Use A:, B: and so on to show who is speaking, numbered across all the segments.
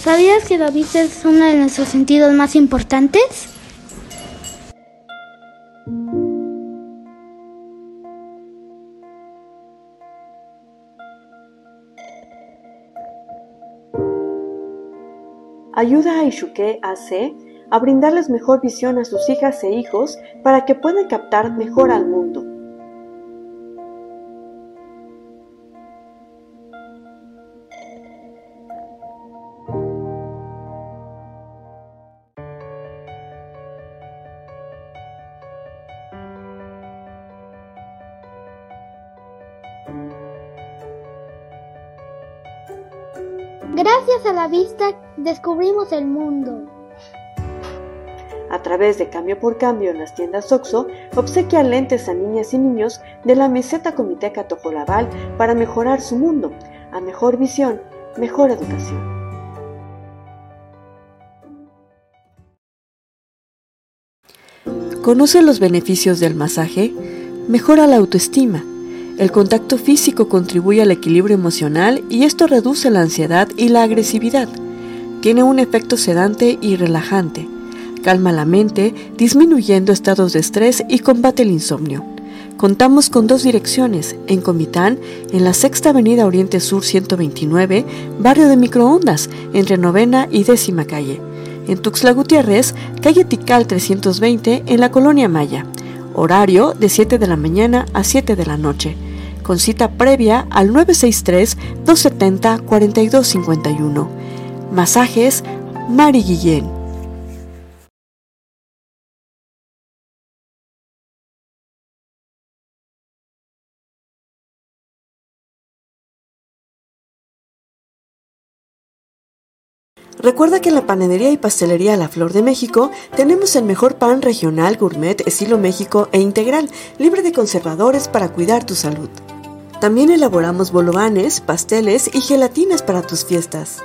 A: ¿Sabías que la vista es uno de nuestros sentidos más importantes?
B: Ayuda a Ishuke AC a brindarles mejor visión a sus hijas e hijos para que puedan captar mejor al mundo.
A: Gracias a la vista descubrimos el mundo.
B: A través de Cambio por Cambio en las tiendas OXO, obsequia lentes a niñas y niños de la meseta Comiteca Tojolabal para mejorar su mundo. A mejor visión, mejor educación.
C: ¿Conoce los beneficios del masaje? Mejora la autoestima el contacto físico contribuye al equilibrio emocional y esto reduce la ansiedad y la agresividad. Tiene un efecto sedante y relajante. Calma la mente, disminuyendo estados de estrés y combate el insomnio. Contamos con dos direcciones, en Comitán, en la Sexta Avenida Oriente Sur 129, barrio de Microondas, entre Novena y Décima Calle. En Tuxtla Gutiérrez, calle Tical 320, en la Colonia Maya. Horario de 7 de la mañana a 7 de la noche con cita previa al 963-270-4251. Masajes Mari Guillén. Recuerda que en la panadería y pastelería La Flor de México tenemos el mejor pan regional, gourmet, estilo México e integral, libre de conservadores para cuidar tu salud. También elaboramos bolovanes, pasteles y gelatinas para tus fiestas.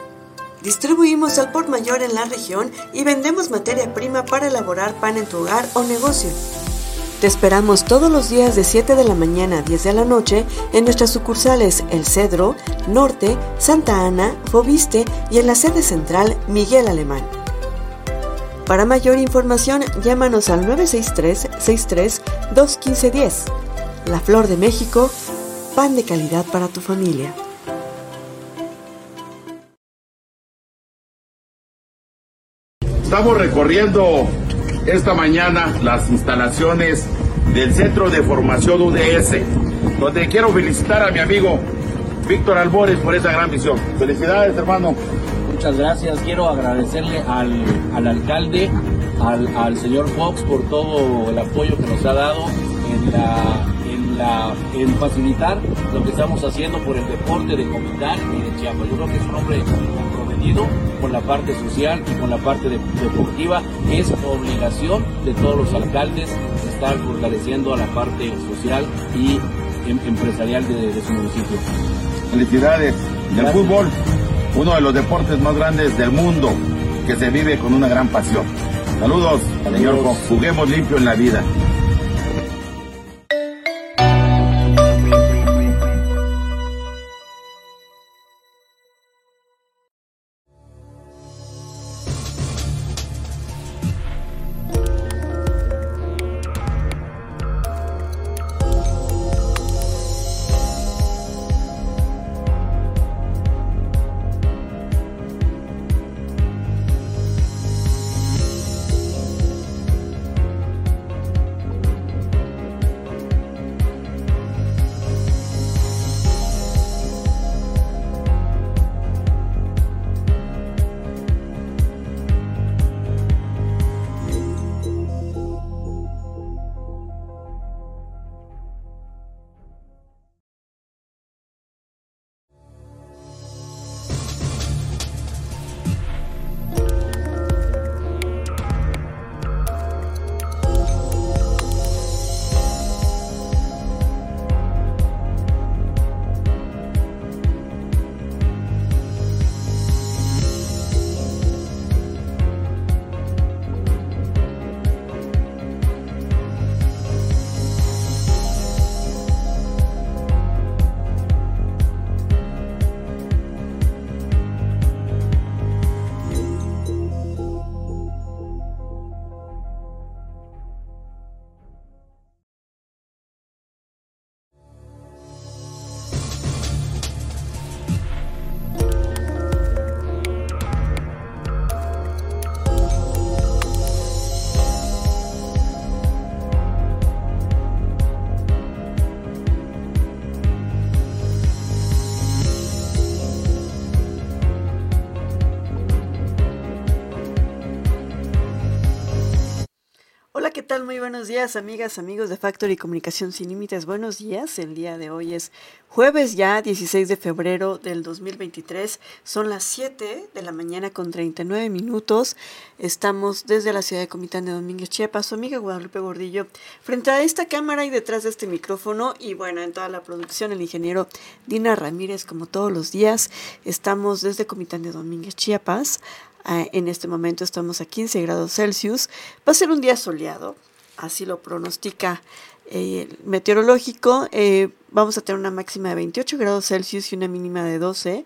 C: Distribuimos al por mayor en la región y vendemos materia prima para elaborar pan en tu hogar o negocio. Te esperamos todos los días de 7 de la mañana a 10 de la noche en nuestras sucursales El Cedro, Norte, Santa Ana, Fobiste y en la sede central Miguel Alemán. Para mayor información, llámanos al 963 63 21510 La Flor de México, pan de calidad para tu familia.
D: Estamos recorriendo esta mañana las instalaciones del Centro de Formación UDS, donde quiero felicitar a mi amigo Víctor Albores por esa gran visión. Felicidades, hermano.
E: Muchas gracias. Quiero agradecerle al, alcalde, al, al señor Fox por todo el apoyo que nos ha dado en la en facilitar lo que estamos haciendo por el deporte de Comitán y de Chiapas. Yo creo que es un hombre comprometido con la parte social y con la parte deportiva. Es obligación de todos los alcaldes estar fortaleciendo a la parte social y em, empresarial de, su municipio.
D: Felicidades. El fútbol, uno de los deportes más grandes del mundo, que se vive con una gran pasión. Saludos, Saludos. señor. Juguemos limpio en la vida.
C: Buenos días, amigas, amigos de Factory Comunicación Sin Límites. Buenos días. El día de hoy es jueves ya, 16 de febrero del 2023. Son las 7 de la mañana con 39 minutos. Estamos desde la ciudad de Comitán de Domínguez, Chiapas. Su amiga Guadalupe Gordillo, frente a esta cámara y detrás de este micrófono. Y bueno, en toda la producción, el ingeniero Dina Ramírez, como todos los días. Estamos desde Comitán de Domínguez, Chiapas. Ah, en este momento estamos a 15 grados Celsius. Va a ser un día soleado, así lo pronostica eh, el meteorológico. Eh, vamos a tener una máxima de 28 grados Celsius y una mínima de 12.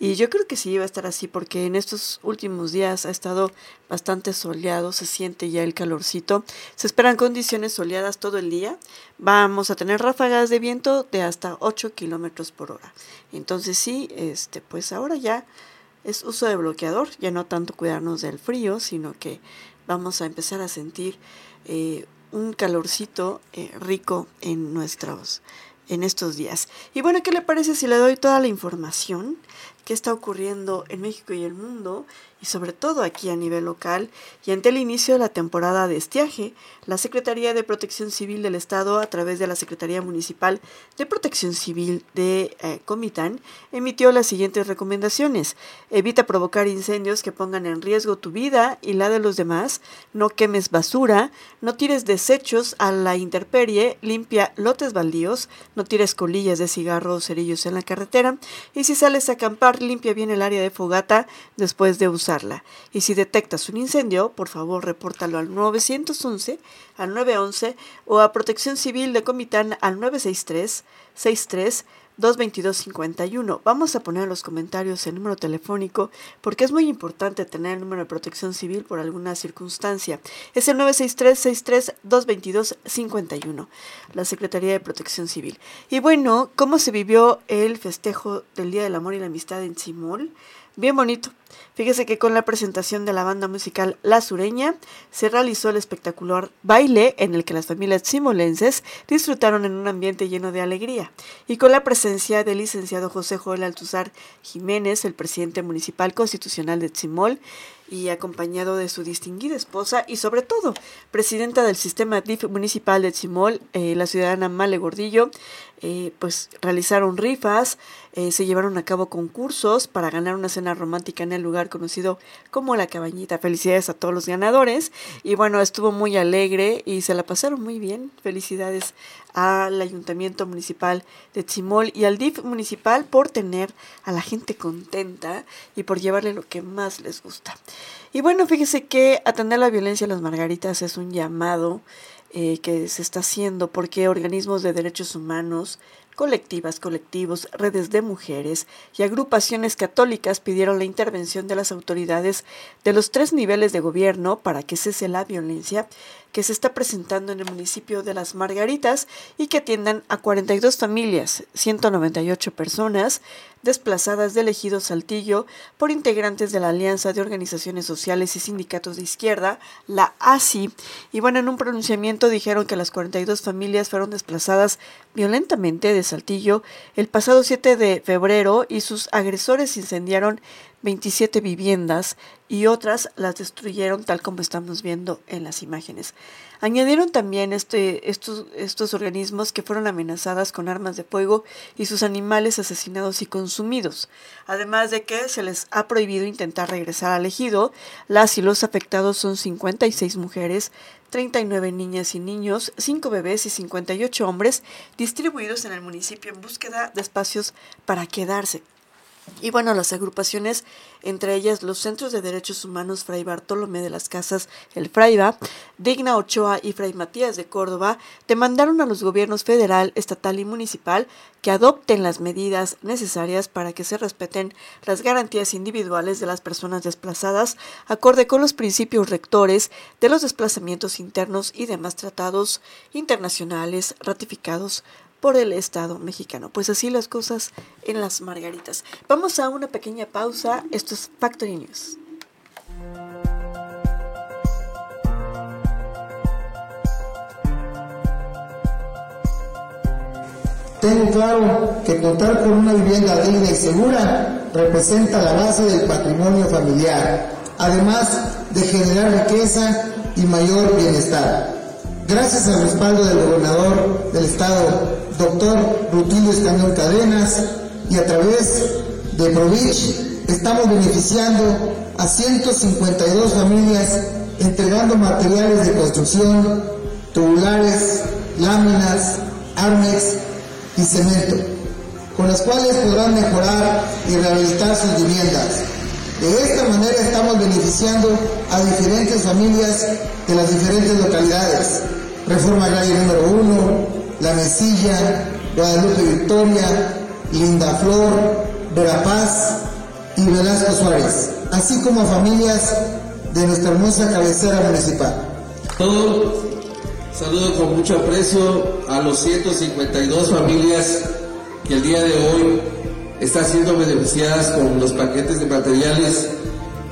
C: Y yo creo que sí va a estar así porque en estos últimos días ha estado bastante soleado, se siente ya el calorcito. Se esperan condiciones soleadas todo el día. Vamos a tener ráfagas de viento de hasta 8 kilómetros por hora. Entonces sí, este, pues ahora ya es uso de bloqueador, ya no tanto cuidarnos del frío, sino que vamos a empezar a sentir eh, un calorcito eh, rico en nuestros en estos días. Y bueno, ¿qué le parece si le doy toda la información que está ocurriendo en México y el mundo? y sobre todo aquí a nivel local, y ante el inicio de la temporada de estiaje, la Secretaría de Protección Civil del Estado, a través de la Secretaría Municipal de Protección Civil de eh, Comitán, emitió las siguientes recomendaciones. Evita provocar incendios que pongan en riesgo tu vida y la de los demás, no quemes basura, no tires desechos a la intemperie, limpia lotes baldíos, no tires colillas de cigarro o cerillos en la carretera, y si sales a acampar, limpia bien el área de fogata después de usar y si detectas un incendio, por favor repórtalo al 911, al 911 o a Protección Civil de Comitán al 963 63 222-51. Vamos a poner en los comentarios el número telefónico porque es muy importante tener el número de protección civil por alguna circunstancia. Es el 963-63-222-51, la Secretaría de Protección Civil. Y bueno, ¿cómo se vivió el festejo del Día del Amor y la Amistad en Simol? Bien bonito. Fíjese que con la presentación de la banda musical La Sureña se realizó el espectacular baile en el que las familias simolenses disfrutaron en un ambiente lleno de alegría. Y con la presencia del licenciado José Joel Altuzar Jiménez, el presidente municipal constitucional de Tzimol, y acompañado de su distinguida esposa y sobre todo presidenta del sistema municipal de Tzimol, eh, la ciudadana Male Gordillo, eh, pues realizaron rifas, eh, se llevaron a cabo concursos para ganar una cena romántica en el lugar conocido como La Cabañita. Felicidades a todos los ganadores y bueno, estuvo muy alegre y se la pasaron muy bien. Felicidades al Ayuntamiento Municipal de Tzimol y al DIF municipal por tener a la gente contenta y por llevarle lo que más les gusta. Y bueno, fíjese que atender la violencia a las margaritas es un llamado eh, que se está haciendo porque organismos de derechos humanos, colectivas, colectivos, redes de mujeres y agrupaciones católicas pidieron la intervención de las autoridades de los tres niveles de gobierno para que cese la violencia que se está presentando en el municipio de Las Margaritas y que atiendan a 42 familias, 198 personas desplazadas del ejido Saltillo por integrantes de la Alianza de Organizaciones Sociales y Sindicatos de Izquierda, la ASI. Y bueno, en un pronunciamiento dijeron que las 42 familias fueron desplazadas violentamente de Saltillo el pasado 7 de febrero y sus agresores incendiaron 27 viviendas y otras las destruyeron tal como estamos viendo en las imágenes. Añadieron también este, estos, estos organismos que fueron amenazadas con armas de fuego y sus animales asesinados y consumidos, además de que se les ha prohibido intentar regresar al ejido. Las y los afectados son 56 mujeres, 39 niñas y niños, 5 bebés y 58 hombres distribuidos en el municipio en búsqueda de espacios para quedarse. Y bueno, las agrupaciones, entre ellas los Centros de Derechos Humanos Fray Bartolomé de las Casas, el Fraiba, Digna Ochoa y Fray Matías de Córdoba, demandaron a los gobiernos federal, estatal y municipal que adopten las medidas necesarias para que se respeten las garantías individuales de las personas desplazadas, acorde con los principios rectores de los desplazamientos internos y demás tratados internacionales ratificados por el Estado mexicano. Pues así las cosas en las margaritas. Vamos a una pequeña pausa. Esto es Factory News.
F: Tengo claro que contar con una vivienda digna y segura representa la base del patrimonio familiar, además de generar riqueza y mayor bienestar. Gracias al respaldo del gobernador del estado, doctor Rutilio Escañón Cadenas, y a través de Provich, estamos beneficiando a 152 familias entregando materiales de construcción, tubulares, láminas, armex y cemento, con las cuales podrán mejorar y rehabilitar sus viviendas. De esta manera estamos beneficiando a diferentes familias de las diferentes localidades. Reforma Agraria número 1, La Mesilla, Guadalupe Victoria, Linda Flor, Verapaz y Velasco Suárez, así como a familias de nuestra hermosa cabecera municipal.
G: Todo saludo con mucho aprecio a los 152 familias que el día de hoy están siendo beneficiadas con los paquetes de materiales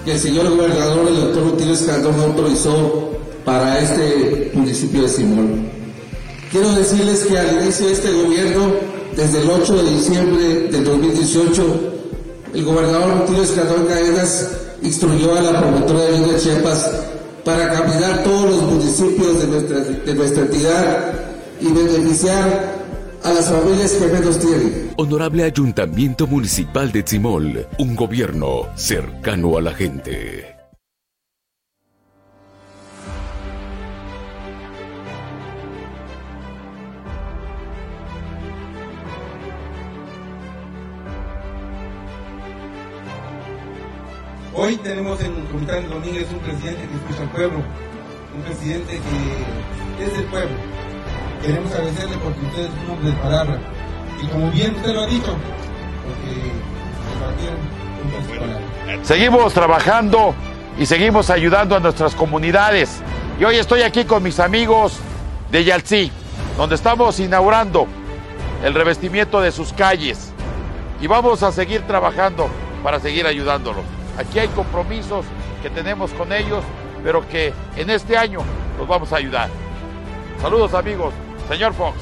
G: que el señor gobernador, el doctor Rutilio Escandón, autorizó para este municipio de Simón. Quiero decirles que al inicio de este gobierno, desde el 8 de diciembre del 2018, el gobernador Rutilio Escandón Cadenas instruyó a la promotora de de Chiapas para caminar todos los municipios de nuestra, de nuestra entidad y beneficiar a las familias que menos tienen.
H: Honorable Ayuntamiento Municipal de Tzimol, un gobierno cercano a la gente.
I: Hoy tenemos en Comitán Domínguez un presidente que escucha al pueblo, un presidente que es del pueblo. Queremos agradecerle porque usted es un hombre de palabra. Y como bien usted lo ha dicho, porque compartieron
D: Seguimos trabajando y seguimos ayudando a nuestras comunidades. Y hoy estoy aquí con mis amigos de Yalcí, donde estamos inaugurando el revestimiento de sus calles. Y vamos a seguir trabajando para seguir ayudándolos. Aquí hay compromisos que tenemos con ellos, pero que en este año los vamos a ayudar. Saludos amigos, señor Fox.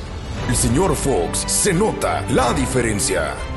H: El señor Fox se nota la diferencia.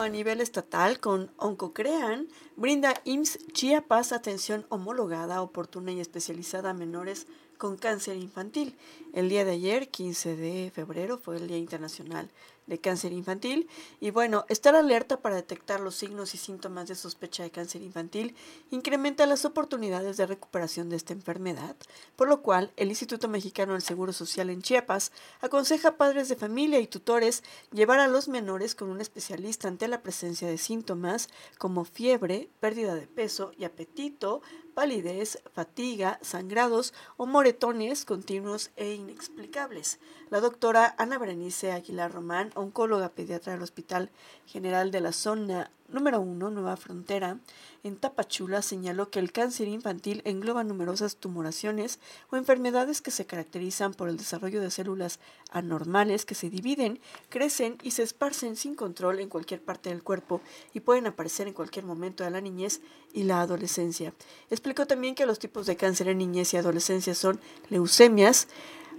C: A nivel estatal, con Oncocrean, brinda IMSS Chiapas atención homologada, oportuna y especializada a menores con cáncer infantil. El día de ayer, 15 de febrero, fue el Día Internacional de Cáncer Infantil. Y bueno, estar alerta para detectar los signos y síntomas de sospecha de cáncer infantil incrementa las oportunidades de recuperación de esta enfermedad, por lo cual el Instituto Mexicano del Seguro Social en Chiapas aconseja a padres de familia y tutores llevar a los menores con un especialista ante la presencia de síntomas como fiebre, pérdida de peso y apetito, palidez, fatiga, sangrados o moretones continuos e inexplicables. La doctora Ana Berenice Aguilar Román, oncóloga pediatra del Hospital General de la Zona número 1, Nueva Frontera, en Tapachula, señaló que el cáncer infantil engloba numerosas tumoraciones o enfermedades que se caracterizan por el desarrollo de células anormales que se dividen, crecen y se esparcen sin control en cualquier parte del cuerpo y pueden aparecer en cualquier momento de la niñez y la adolescencia. Explicó también que los tipos de cáncer en niñez y adolescencia son leucemias,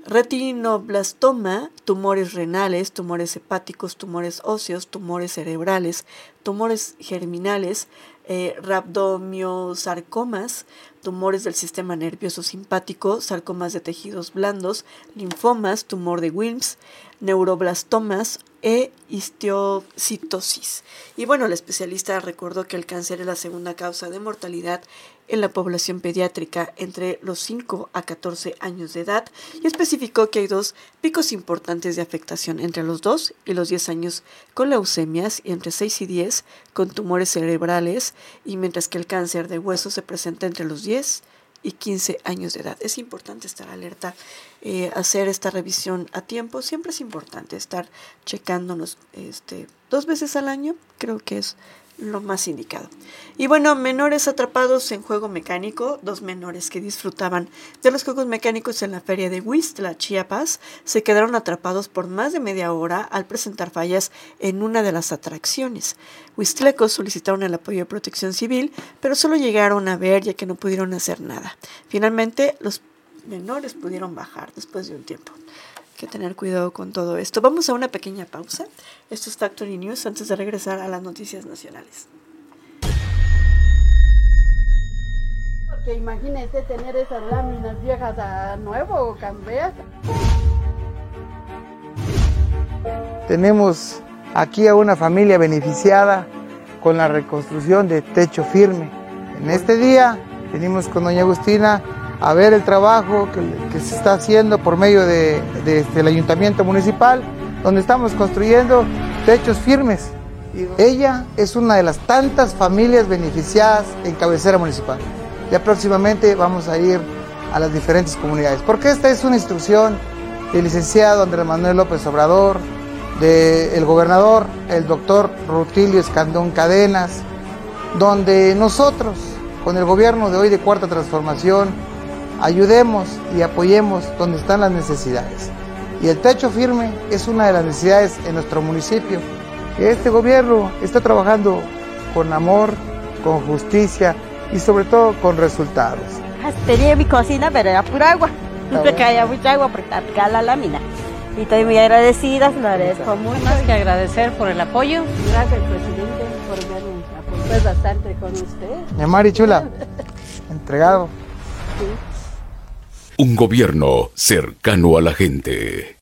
C: retinoblastoma, tumores renales, tumores hepáticos, tumores óseos, tumores cerebrales, tumores germinales, eh, rabdomiosarcomas, tumores del sistema nervioso simpático, sarcomas de tejidos blandos, linfomas, tumor de Wilms, neuroblastomas e histiocitosis. Y bueno, el especialista recordó que el cáncer es la segunda causa de mortalidad en la población pediátrica entre los 5 a 14 años de edad y especificó que hay dos picos importantes de afectación entre los 2 y los 10 años con leucemias y entre 6 y 10 con tumores cerebrales y mientras que el cáncer de hueso se presenta entre los 10 y 15 años de edad. Es importante estar alerta, eh, hacer esta revisión a tiempo. Siempre es importante estar checándonos este, dos veces al año. Creo que es lo más indicado. Y bueno, menores atrapados en juego mecánico, dos menores que disfrutaban de los juegos mecánicos en la feria de Huistla, Chiapas, se quedaron atrapados por más de media hora al presentar fallas en una de las atracciones. Huistlecos solicitaron el apoyo de protección civil, pero solo llegaron a ver ya que no pudieron hacer nada. Finalmente, los menores pudieron bajar después de un tiempo que tener cuidado con todo esto. Vamos a una pequeña pausa. Esto es Factory News antes de regresar a las noticias nacionales.
J: Porque imagínese tener esas láminas viejas a nuevo o cambiar.
F: Tenemos aquí a una familia beneficiada con la reconstrucción de techo firme. En este día venimos con doña Agustina a ver el trabajo que, se está haciendo por medio del de, este, ayuntamiento municipal, donde estamos construyendo techos firmes. Ella es una de las tantas familias beneficiadas en cabecera municipal. Ya próximamente vamos a ir a las diferentes comunidades, porque esta es una instrucción del licenciado Andrés Manuel López Obrador, del gobernador, el doctor Rutilio Escandón Cadenas, donde nosotros, con el gobierno de hoy de Cuarta Transformación, ayudemos y apoyemos donde están las necesidades. Y el techo firme es una de las necesidades en nuestro municipio. Este gobierno está trabajando con amor, con justicia y sobre todo con resultados.
J: Tenía mi cocina, pero era pura agua. No te caía mucha agua porque aplicaba la lámina. Y estoy muy agradecida, lo agradezco mucho.
K: Más que agradecer por el apoyo.
J: Gracias, presidente, por verme apoyado bastante con usted.
F: Mi Mari Chula, entregado. Sí.
H: Un gobierno cercano a la gente.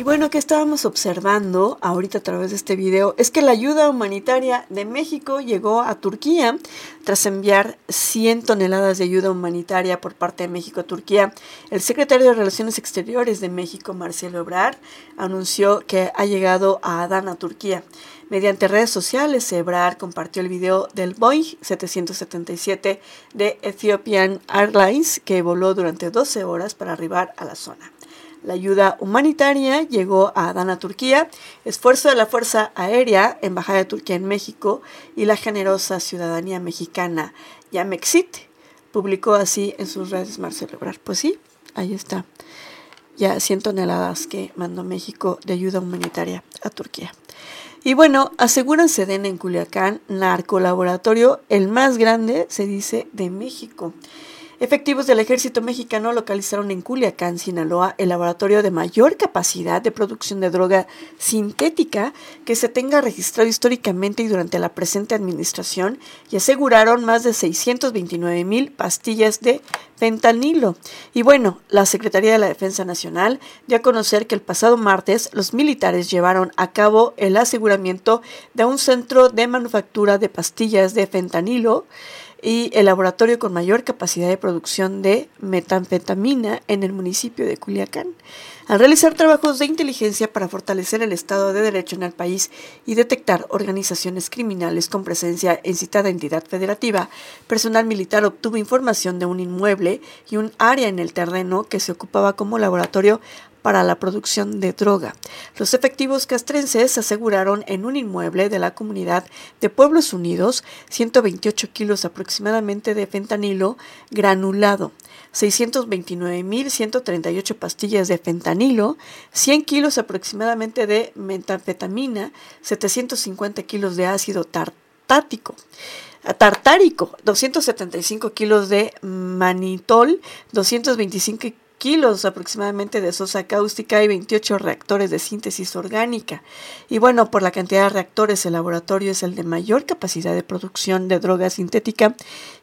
C: Y bueno, que estábamos observando ahorita a través de este video es que la ayuda humanitaria de México llegó a Turquía tras enviar 100 toneladas de ayuda humanitaria por parte de México a Turquía. El secretario de Relaciones Exteriores de México, Marcelo Ebrard, anunció que ha llegado a Adana, Turquía. Mediante redes sociales, Ebrard compartió el video del Boeing 777 de Ethiopian Airlines que voló durante 12 horas para arribar a la zona. La ayuda humanitaria llegó a Adana, Turquía, esfuerzo de la Fuerza Aérea, Embajada de Turquía en México y la generosa ciudadanía mexicana Yamexit. Publicó así en sus redes Marcelo Ebrard. Pues sí, ahí está. Ya 100 toneladas que mandó México de ayuda humanitaria a Turquía. Y bueno, aseguran den en Culiacán, narcolaboratorio, el más grande, se dice, de México. Efectivos del ejército mexicano localizaron en Culiacán, Sinaloa, el laboratorio de mayor capacidad de producción de droga sintética que se tenga registrado históricamente y durante la presente administración y aseguraron más de 629 mil pastillas de fentanilo. Y bueno, la Secretaría de la Defensa Nacional dio a conocer que el pasado martes los militares llevaron a cabo el aseguramiento de un centro de manufactura de pastillas de fentanilo y el laboratorio con mayor capacidad de producción de metanfetamina en el municipio de Culiacán. Al realizar trabajos de inteligencia para fortalecer el Estado de Derecho en el país y detectar organizaciones criminales con presencia en citada entidad federativa, personal militar obtuvo información de un inmueble y un área en el terreno que se ocupaba como laboratorio para la producción de droga. Los efectivos castrenses aseguraron en un inmueble de la comunidad de Pueblos Unidos 128 kilos aproximadamente de fentanilo granulado. 629.138 pastillas de fentanilo, 100 kilos aproximadamente de metanfetamina, 750 kilos de ácido tartático tartárico, 275 kilos de manitol, 225 kilos aproximadamente de sosa cáustica y 28 reactores de síntesis orgánica. Y bueno, por la cantidad de reactores, el laboratorio es el de mayor capacidad de producción de droga sintética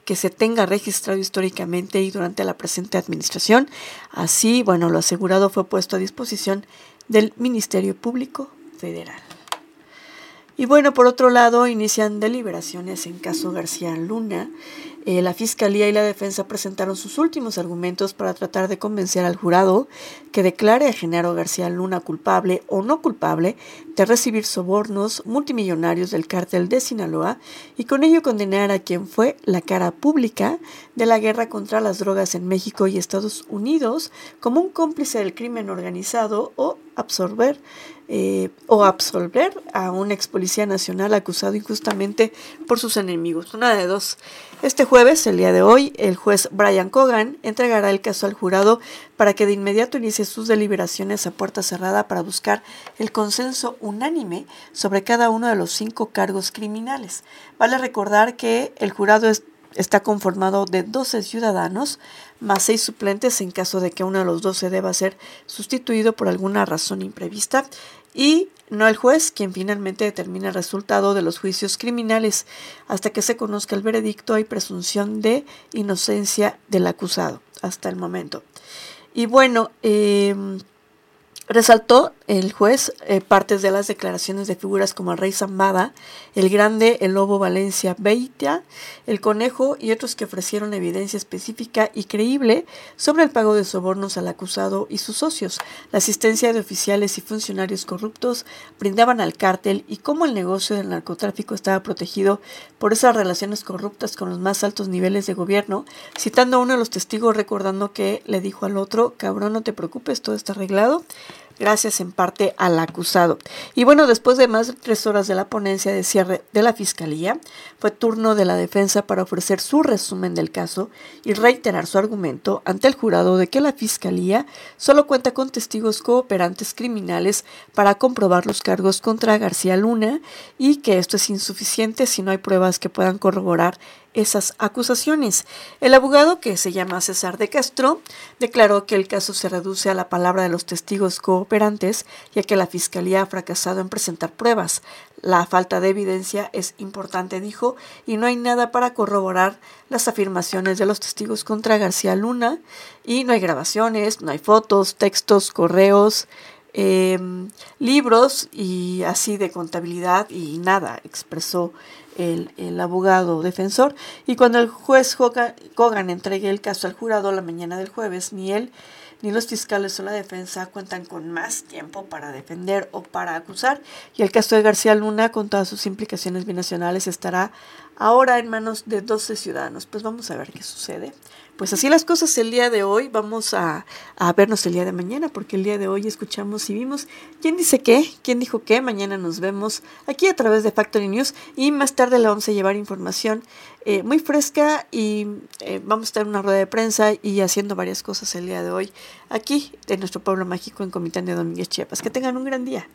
C: que se tenga registrado históricamente y durante la presente administración. Así, bueno, lo asegurado fue puesto a disposición del Ministerio Público Federal. Y bueno, por otro lado, inician deliberaciones en caso García Luna. Eh, la Fiscalía y la Defensa presentaron sus últimos argumentos para tratar de convencer al jurado que declare a Genaro García Luna culpable o no culpable de recibir sobornos multimillonarios del cártel de Sinaloa y con ello condenar a quien fue la cara pública de la guerra contra las drogas en México y Estados Unidos como un cómplice del crimen organizado o absorber eh, o absolver a un ex policía nacional acusado injustamente por sus enemigos. Una de dos. Este jueves, el día de hoy, el juez Brian Cogan entregará el caso al jurado para que de inmediato inicie sus deliberaciones a puerta cerrada para buscar el consenso unánime sobre cada uno de los cinco cargos criminales. Vale recordar que el jurado está conformado de 12 ciudadanos más seis suplentes en caso de que uno de los 12 deba ser sustituido por alguna razón imprevista y no el juez quien finalmente determina el resultado de los juicios criminales. Hasta que se conozca el veredicto hay presunción de inocencia del acusado hasta el momento. Y bueno, eh, Resaltó el juez eh, partes de las declaraciones de figuras como el rey Zambada, el grande, el lobo Valencia Beitia, el conejo y otros que ofrecieron evidencia específica y creíble sobre el pago de sobornos al acusado y sus socios, la asistencia de oficiales y funcionarios corruptos brindaban al cártel y cómo el negocio del narcotráfico estaba protegido por esas relaciones corruptas con los más altos niveles de gobierno, citando a uno de los testigos recordando que le dijo al otro, cabrón, no te preocupes, todo está arreglado gracias en parte al acusado. Y bueno, después de más de tres horas de la ponencia de cierre de la Fiscalía, fue turno de la defensa para ofrecer su resumen del caso y reiterar su argumento ante el jurado de que la Fiscalía solo cuenta con testigos cooperantes criminales para comprobar los cargos contra García Luna y que esto es insuficiente si no hay pruebas que puedan corroborar esas acusaciones. El abogado, que se llama César de Castro, declaró que el caso se reduce a la palabra de los testigos cooperantes, ya que la Fiscalía ha fracasado en presentar pruebas. La falta de evidencia es importante, dijo, y no hay nada para corroborar las afirmaciones de los testigos contra García Luna, y no hay grabaciones, no hay fotos, textos, correos, em, libros y así de contabilidad y nada, expresó el, abogado defensor. Y cuando el juez Kogan entregue el caso al jurado la mañana del jueves, ni él ni los fiscales o la defensa cuentan con más tiempo para defender o para acusar. Y el caso de García Luna, con todas sus implicaciones binacionales, estará ahora en manos de 12 ciudadanos. Pues vamos a ver qué sucede. Pues así las cosas el día de hoy. Vamos a, vernos el día de mañana, porque el día de hoy escuchamos y vimos quién dice qué, quién dijo qué. Mañana nos vemos aquí a través de Factory News y más tarde le vamos a llevar información eh, muy fresca y eh, vamos a en una rueda de prensa y haciendo varias cosas el día de hoy aquí en nuestro pueblo mágico en Comitán de Domínguez, Chiapas. Que tengan un gran día.